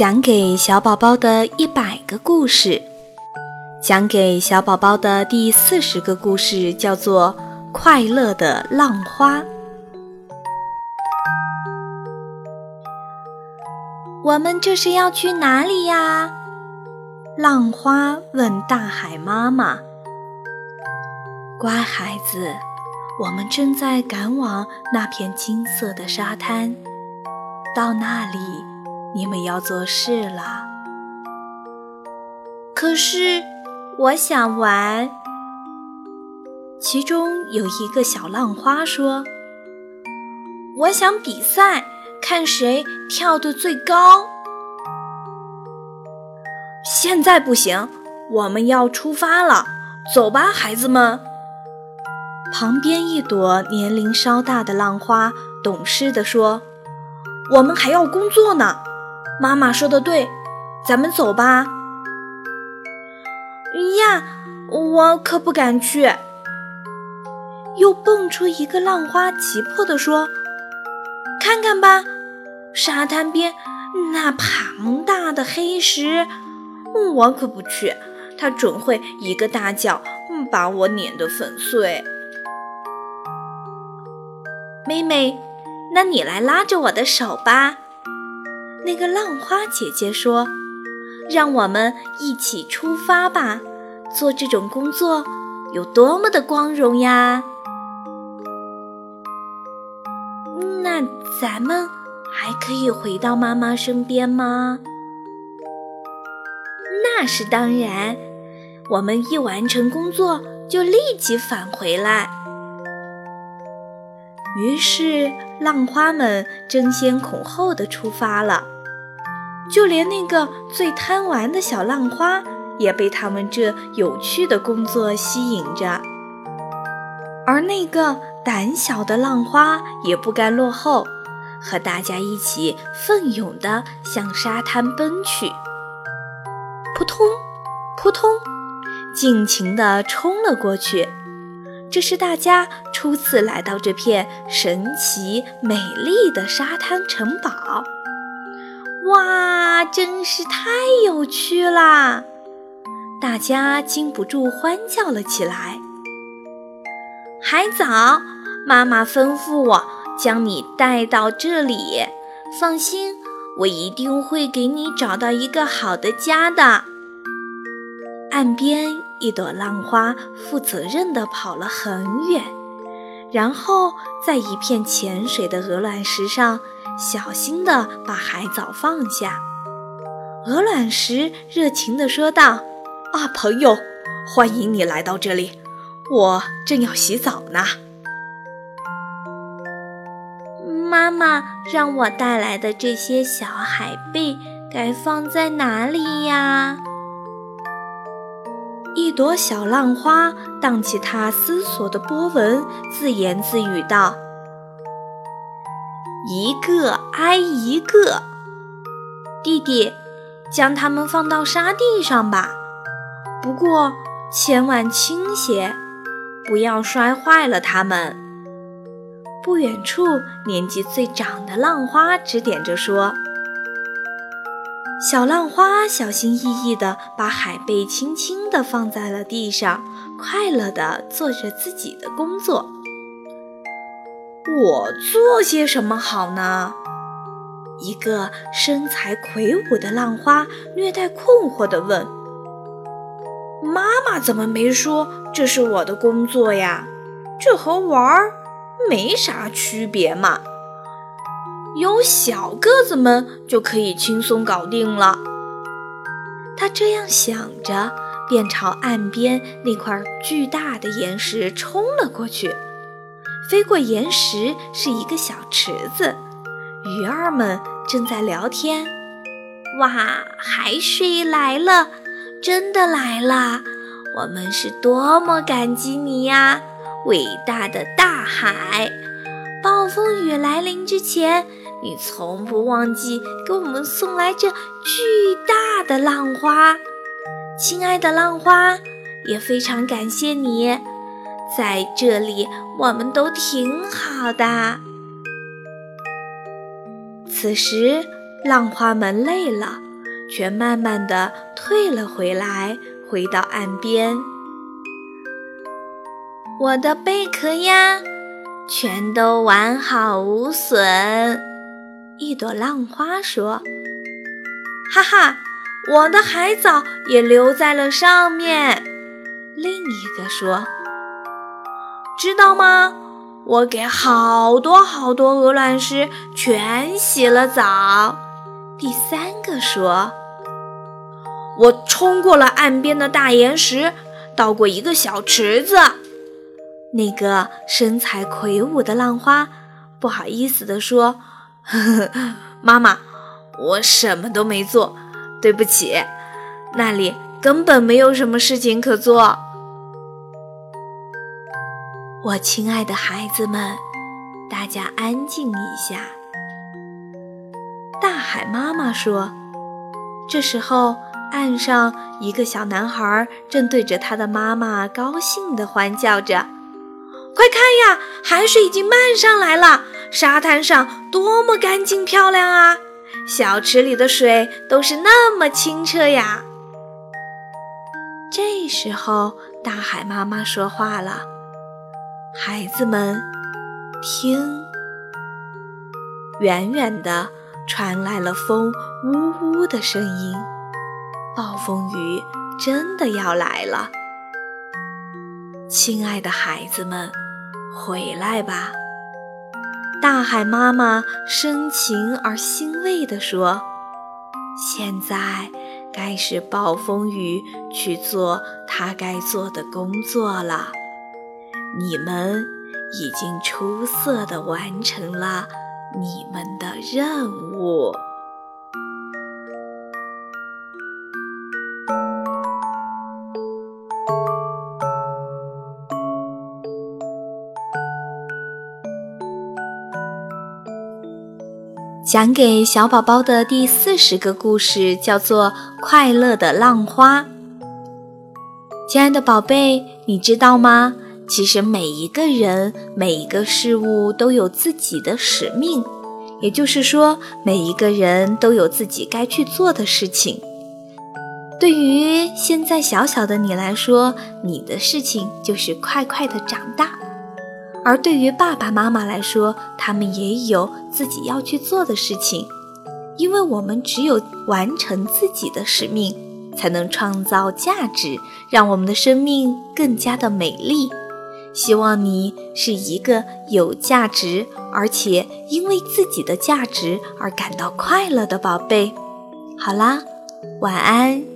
讲给小宝宝的一百个故事，讲给小宝宝的第四十个故事叫做《快乐的浪花》。我们这是要去哪里呀？浪花问大海妈妈：“乖孩子，我们正在赶往那片金色的沙滩，到那里。”你们要做事了，可是我想玩。其中有一个小浪花说：“我想比赛，看谁跳得最高。”现在不行，我们要出发了，走吧，孩子们。旁边一朵年龄稍大的浪花懂事地说：“我们还要工作呢。”妈妈说的对，咱们走吧。呀，我可不敢去。又蹦出一个浪花，急迫地说：“看看吧，沙滩边那庞大的黑石，我可不去，它准会一个大脚把我碾得粉碎。”妹妹，那你来拉着我的手吧。那个浪花姐姐说：“让我们一起出发吧，做这种工作有多么的光荣呀！”那咱们还可以回到妈妈身边吗？那是当然，我们一完成工作就立即返回来。于是，浪花们争先恐后的出发了。就连那个最贪玩的小浪花，也被他们这有趣的工作吸引着。而那个胆小的浪花也不甘落后，和大家一起奋勇地向沙滩奔去。扑通，扑通，尽情地冲了过去。这是大家初次来到这片神奇美丽的沙滩城堡。哇，真是太有趣啦！大家禁不住欢叫了起来。还早，妈妈吩咐我将你带到这里。放心，我一定会给你找到一个好的家的。岸边一朵浪花负责任地跑了很远，然后在一片浅水的鹅卵石上。小心地把海藻放下，鹅卵石热情地说道：“啊，朋友，欢迎你来到这里，我正要洗澡呢。”妈妈让我带来的这些小海贝该放在哪里呀？一朵小浪花荡起它思索的波纹，自言自语道。一个挨一个，弟弟，将它们放到沙地上吧。不过千万轻些，不要摔坏了它们。不远处，年纪最长的浪花指点着说：“小浪花小心翼翼地把海贝轻轻地放在了地上，快乐地做着自己的工作。”我做些什么好呢？一个身材魁梧的浪花略带困惑地问：“妈妈怎么没说这是我的工作呀？这和玩儿没啥区别嘛。有小个子们就可以轻松搞定了。”他这样想着，便朝岸边那块巨大的岩石冲了过去。飞过岩石是一个小池子，鱼儿们正在聊天。哇，海水来了，真的来了！我们是多么感激你呀，伟大的大海！风雨来临之前，你从不忘记给我们送来这巨大的浪花。亲爱的浪花，也非常感谢你。在这里，我们都挺好的。此时，浪花们累了，却慢慢的退了回来，回到岸边。我的贝壳呀，全都完好无损。一朵浪花说：“哈哈，我的海藻也留在了上面。”另一个说：“知道吗？我给好多好多鹅卵石全洗了澡。”第三个说：“我冲过了岸边的大岩石，到过一个小池子。”那个身材魁梧的浪花不好意思地说：“呵呵，妈妈，我什么都没做，对不起，那里根本没有什么事情可做。”我亲爱的孩子们，大家安静一下。大海妈妈说：“这时候，岸上一个小男孩正对着他的妈妈高兴地欢叫着。”快看呀，海水已经漫上来了，沙滩上多么干净漂亮啊！小池里的水都是那么清澈呀。这时候，大海妈妈说话了：“孩子们，听，远远的传来了风呜呜的声音，暴风雨真的要来了，亲爱的孩子们。”回来吧，大海妈妈深情而欣慰地说：“现在该是暴风雨去做它该做的工作了。你们已经出色地完成了你们的任务。”讲给小宝宝的第四十个故事叫做《快乐的浪花》。亲爱的宝贝，你知道吗？其实每一个人、每一个事物都有自己的使命，也就是说，每一个人都有自己该去做的事情。对于现在小小的你来说，你的事情就是快快的长大。而对于爸爸妈妈来说，他们也有自己要去做的事情，因为我们只有完成自己的使命，才能创造价值，让我们的生命更加的美丽。希望你是一个有价值，而且因为自己的价值而感到快乐的宝贝。好啦，晚安。